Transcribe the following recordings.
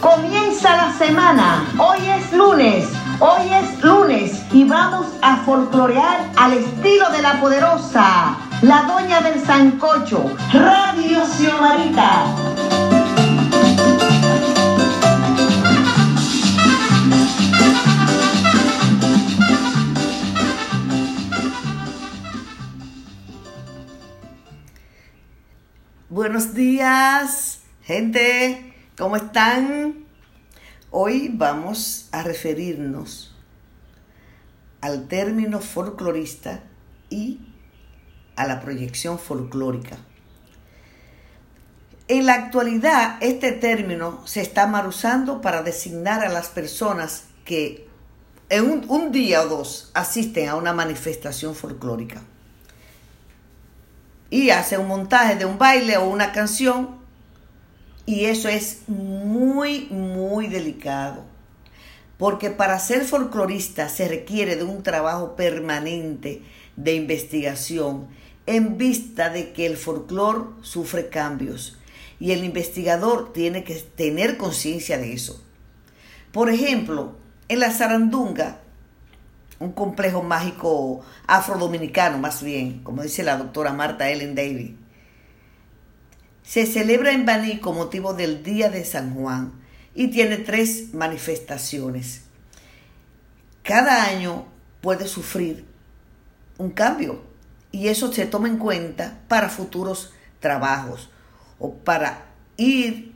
Comienza la semana. Hoy es lunes. Hoy es lunes y vamos a folclorear al estilo de la poderosa, la doña del sancocho, Radio Xiomarita. Buenos días, gente, ¿cómo están? Hoy vamos a referirnos al término folclorista y a la proyección folclórica. En la actualidad, este término se está mal usando para designar a las personas que en un, un día o dos asisten a una manifestación folclórica y hace un montaje de un baile o una canción y eso es muy, muy delicado. Porque para ser folclorista se requiere de un trabajo permanente de investigación en vista de que el folclor sufre cambios y el investigador tiene que tener conciencia de eso. Por ejemplo, en la zarandunga un complejo mágico afrodominicano, más bien, como dice la doctora Marta Ellen Davy. Se celebra en Baní con motivo del Día de San Juan y tiene tres manifestaciones. Cada año puede sufrir un cambio y eso se toma en cuenta para futuros trabajos o para ir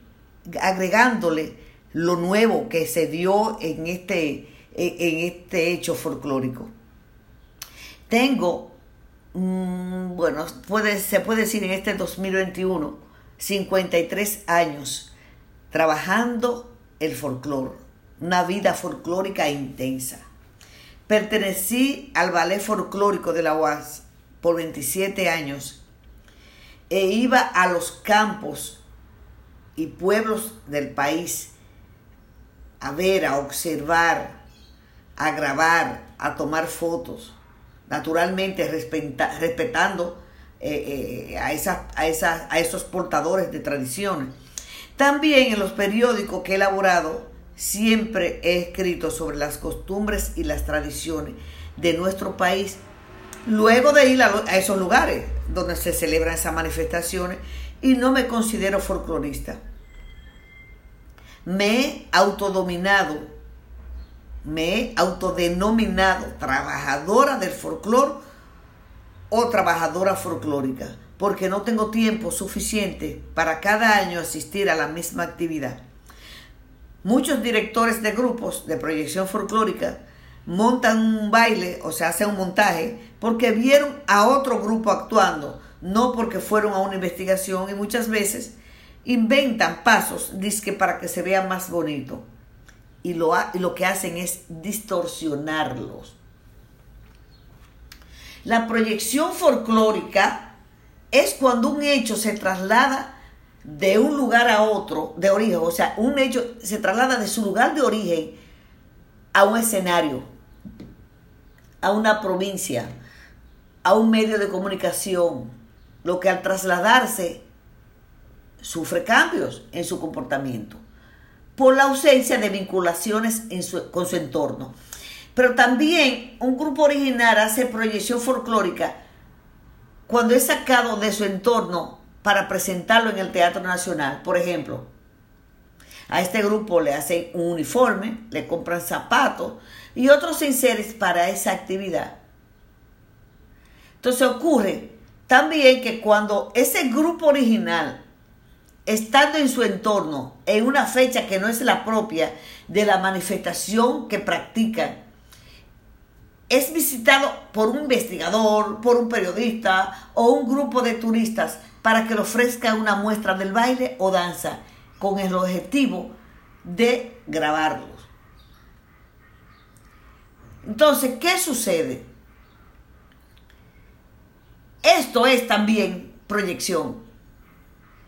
agregándole lo nuevo que se dio en este en este hecho folclórico. Tengo, mm, bueno, se puede decir en este 2021, 53 años trabajando el folclore, una vida folclórica intensa. Pertenecí al ballet folclórico de la UAS por 27 años e iba a los campos y pueblos del país a ver, a observar, a grabar, a tomar fotos, naturalmente respetando eh, eh, a, a, a esos portadores de tradiciones. También en los periódicos que he elaborado siempre he escrito sobre las costumbres y las tradiciones de nuestro país, luego de ir a, a esos lugares donde se celebran esas manifestaciones y no me considero folclorista. Me he autodominado me he autodenominado trabajadora del folclore o trabajadora folclórica, porque no tengo tiempo suficiente para cada año asistir a la misma actividad. Muchos directores de grupos de proyección folclórica montan un baile o se hacen un montaje porque vieron a otro grupo actuando, no porque fueron a una investigación y muchas veces inventan pasos disque para que se vea más bonito y lo, lo que hacen es distorsionarlos. La proyección folclórica es cuando un hecho se traslada de un lugar a otro de origen, o sea, un hecho se traslada de su lugar de origen a un escenario, a una provincia, a un medio de comunicación, lo que al trasladarse sufre cambios en su comportamiento por la ausencia de vinculaciones con su entorno. Pero también un grupo original hace proyección folclórica cuando es sacado de su entorno para presentarlo en el Teatro Nacional. Por ejemplo, a este grupo le hacen un uniforme, le compran zapatos y otros enseres para esa actividad. Entonces ocurre también que cuando ese grupo original estando en su entorno en una fecha que no es la propia de la manifestación que practican, es visitado por un investigador, por un periodista o un grupo de turistas para que le ofrezca una muestra del baile o danza con el objetivo de grabarlos. Entonces, ¿qué sucede? Esto es también proyección.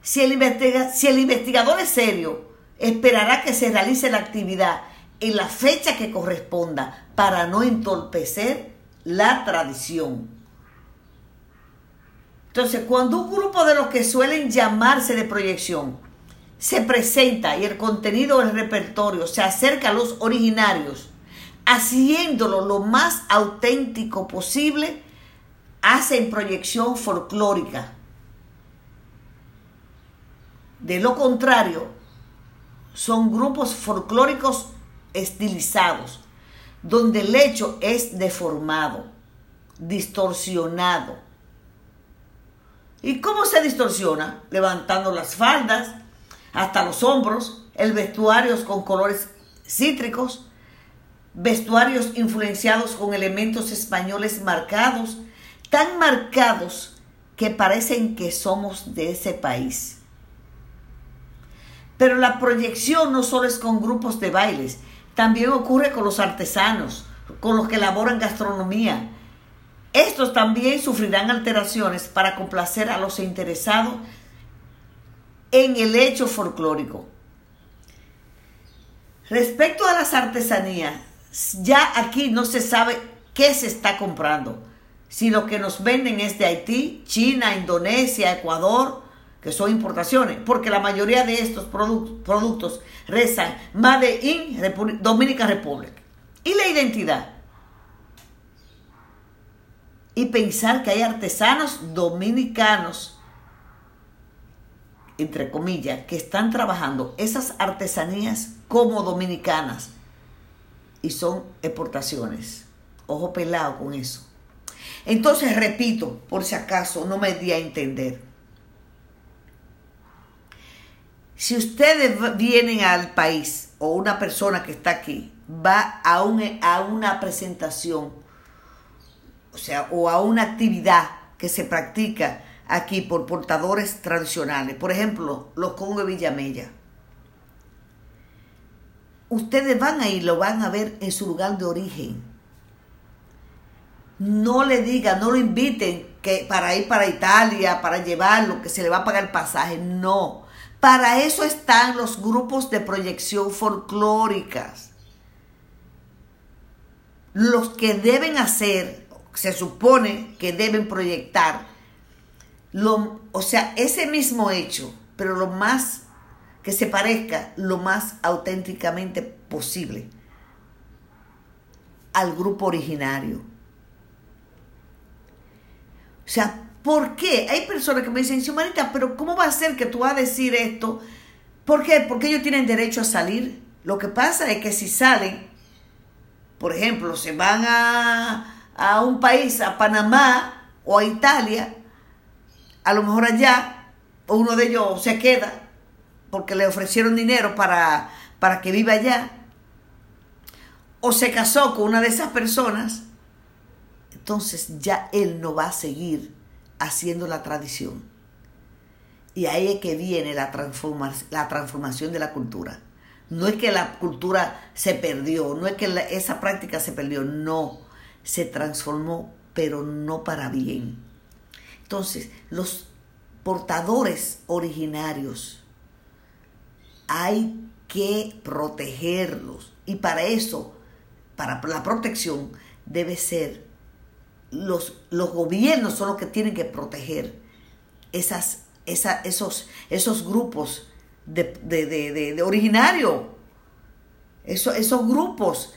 Si el, si el investigador es serio, esperará que se realice la actividad en la fecha que corresponda para no entorpecer la tradición. Entonces, cuando un grupo de los que suelen llamarse de proyección se presenta y el contenido del repertorio se acerca a los originarios, haciéndolo lo más auténtico posible, hacen proyección folclórica. De lo contrario, son grupos folclóricos estilizados, donde el hecho es deformado, distorsionado. ¿Y cómo se distorsiona? Levantando las faldas, hasta los hombros, el vestuario con colores cítricos, vestuarios influenciados con elementos españoles marcados, tan marcados que parecen que somos de ese país. Pero la proyección no solo es con grupos de bailes, también ocurre con los artesanos, con los que elaboran gastronomía. Estos también sufrirán alteraciones para complacer a los interesados en el hecho folclórico. Respecto a las artesanías, ya aquí no se sabe qué se está comprando. Si lo que nos venden es de Haití, China, Indonesia, Ecuador, que son importaciones, porque la mayoría de estos productos rezan Made in Dominican Republic. ¿Y la identidad? Y pensar que hay artesanos dominicanos entre comillas, que están trabajando esas artesanías como dominicanas y son exportaciones. Ojo pelado con eso. Entonces, repito, por si acaso no me di a entender. Si ustedes vienen al país o una persona que está aquí va a, un, a una presentación, o sea, o a una actividad que se practica aquí por portadores tradicionales. Por ejemplo, los Congo Villamella. Ustedes van a ir, lo van a ver en su lugar de origen. No le digan, no lo inviten que para ir para Italia, para llevarlo, que se le va a pagar el pasaje. No. Para eso están los grupos de proyección folclóricas. Los que deben hacer, se supone que deben proyectar o sea, ese mismo hecho, pero lo más que se parezca lo más auténticamente posible al grupo originario. O sea, ¿por qué? Hay personas que me dicen, Xiumanita, pero ¿cómo va a ser que tú vas a decir esto? ¿Por qué? Porque ellos tienen derecho a salir. Lo que pasa es que si salen, por ejemplo, se van a, a un país, a Panamá o a Italia, a lo mejor allá uno de ellos se queda porque le ofrecieron dinero para, para que viva allá, o se casó con una de esas personas, entonces ya él no va a seguir haciendo la tradición. Y ahí es que viene la, la transformación de la cultura. No es que la cultura se perdió, no es que esa práctica se perdió, no, se transformó, pero no para bien. Entonces, los portadores originarios hay que protegerlos. Y para eso, para la protección, debe ser los, los gobiernos son los que tienen que proteger esas, esos, esos grupos de, de, originarios. esos grupos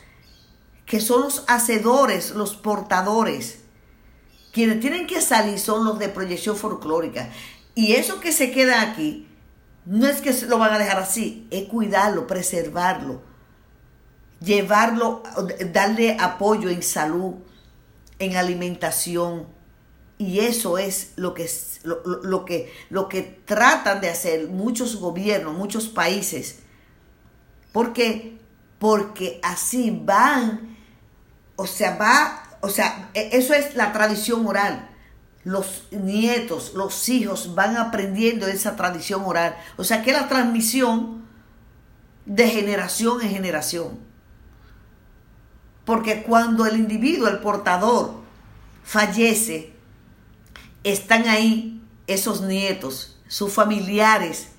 que son los hacedores, los portadores quienes tienen que salir son los de proyección folclórica. Y eso que se queda aquí, no es que lo van a dejar así, es cuidarlo, preservarlo, llevarlo, darle apoyo en salud, en alimentación. Y eso es lo que, lo, que, lo que tratan de hacer muchos gobiernos, muchos países. ¿Por qué? Porque así van, o sea, va o sea, e, eso es la tradición oral. Los nietos, los hijos van aprendiendo esa tradición oral. O sea, que la transmisión de generación en generación. Porque cuando el individuo, el portador, fallece, están ahí esos nietos, sus familiares,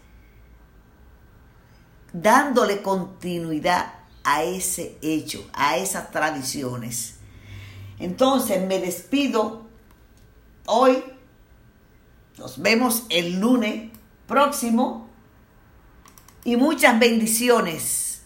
dándole continuidad a ese hecho, a esas tradiciones. Entonces me despido hoy. Nos vemos el lunes próximo. y muchas bendiciones.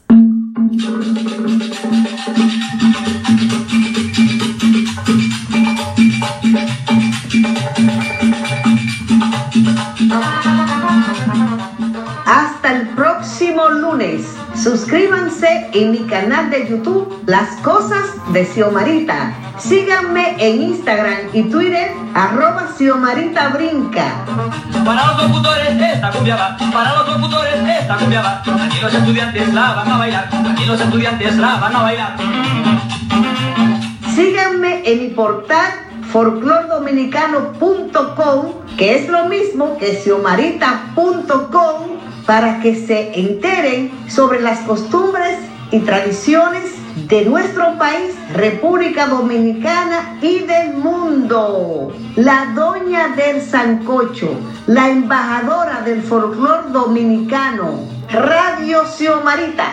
Hasta el próximo lunes. Suscríbanse en mi canal de YouTube Las Cosas de Xiomarita. Síganme en Instagram y Twitter arroba Xiomarita Brinca. Para los locutores esta cumbia va, para los locutores esta cumbia va. Aquí los estudiantes la van a bailar, aquí los estudiantes la van a bailar. Síganme en mi portal folclordominicano.com, que es lo mismo que xiomarita.com, para que se enteren sobre las costumbres y tradiciones de nuestro país, República Dominicana y del mundo. La doña del Sancocho, la embajadora del folclor dominicano, Radio Xiomarita.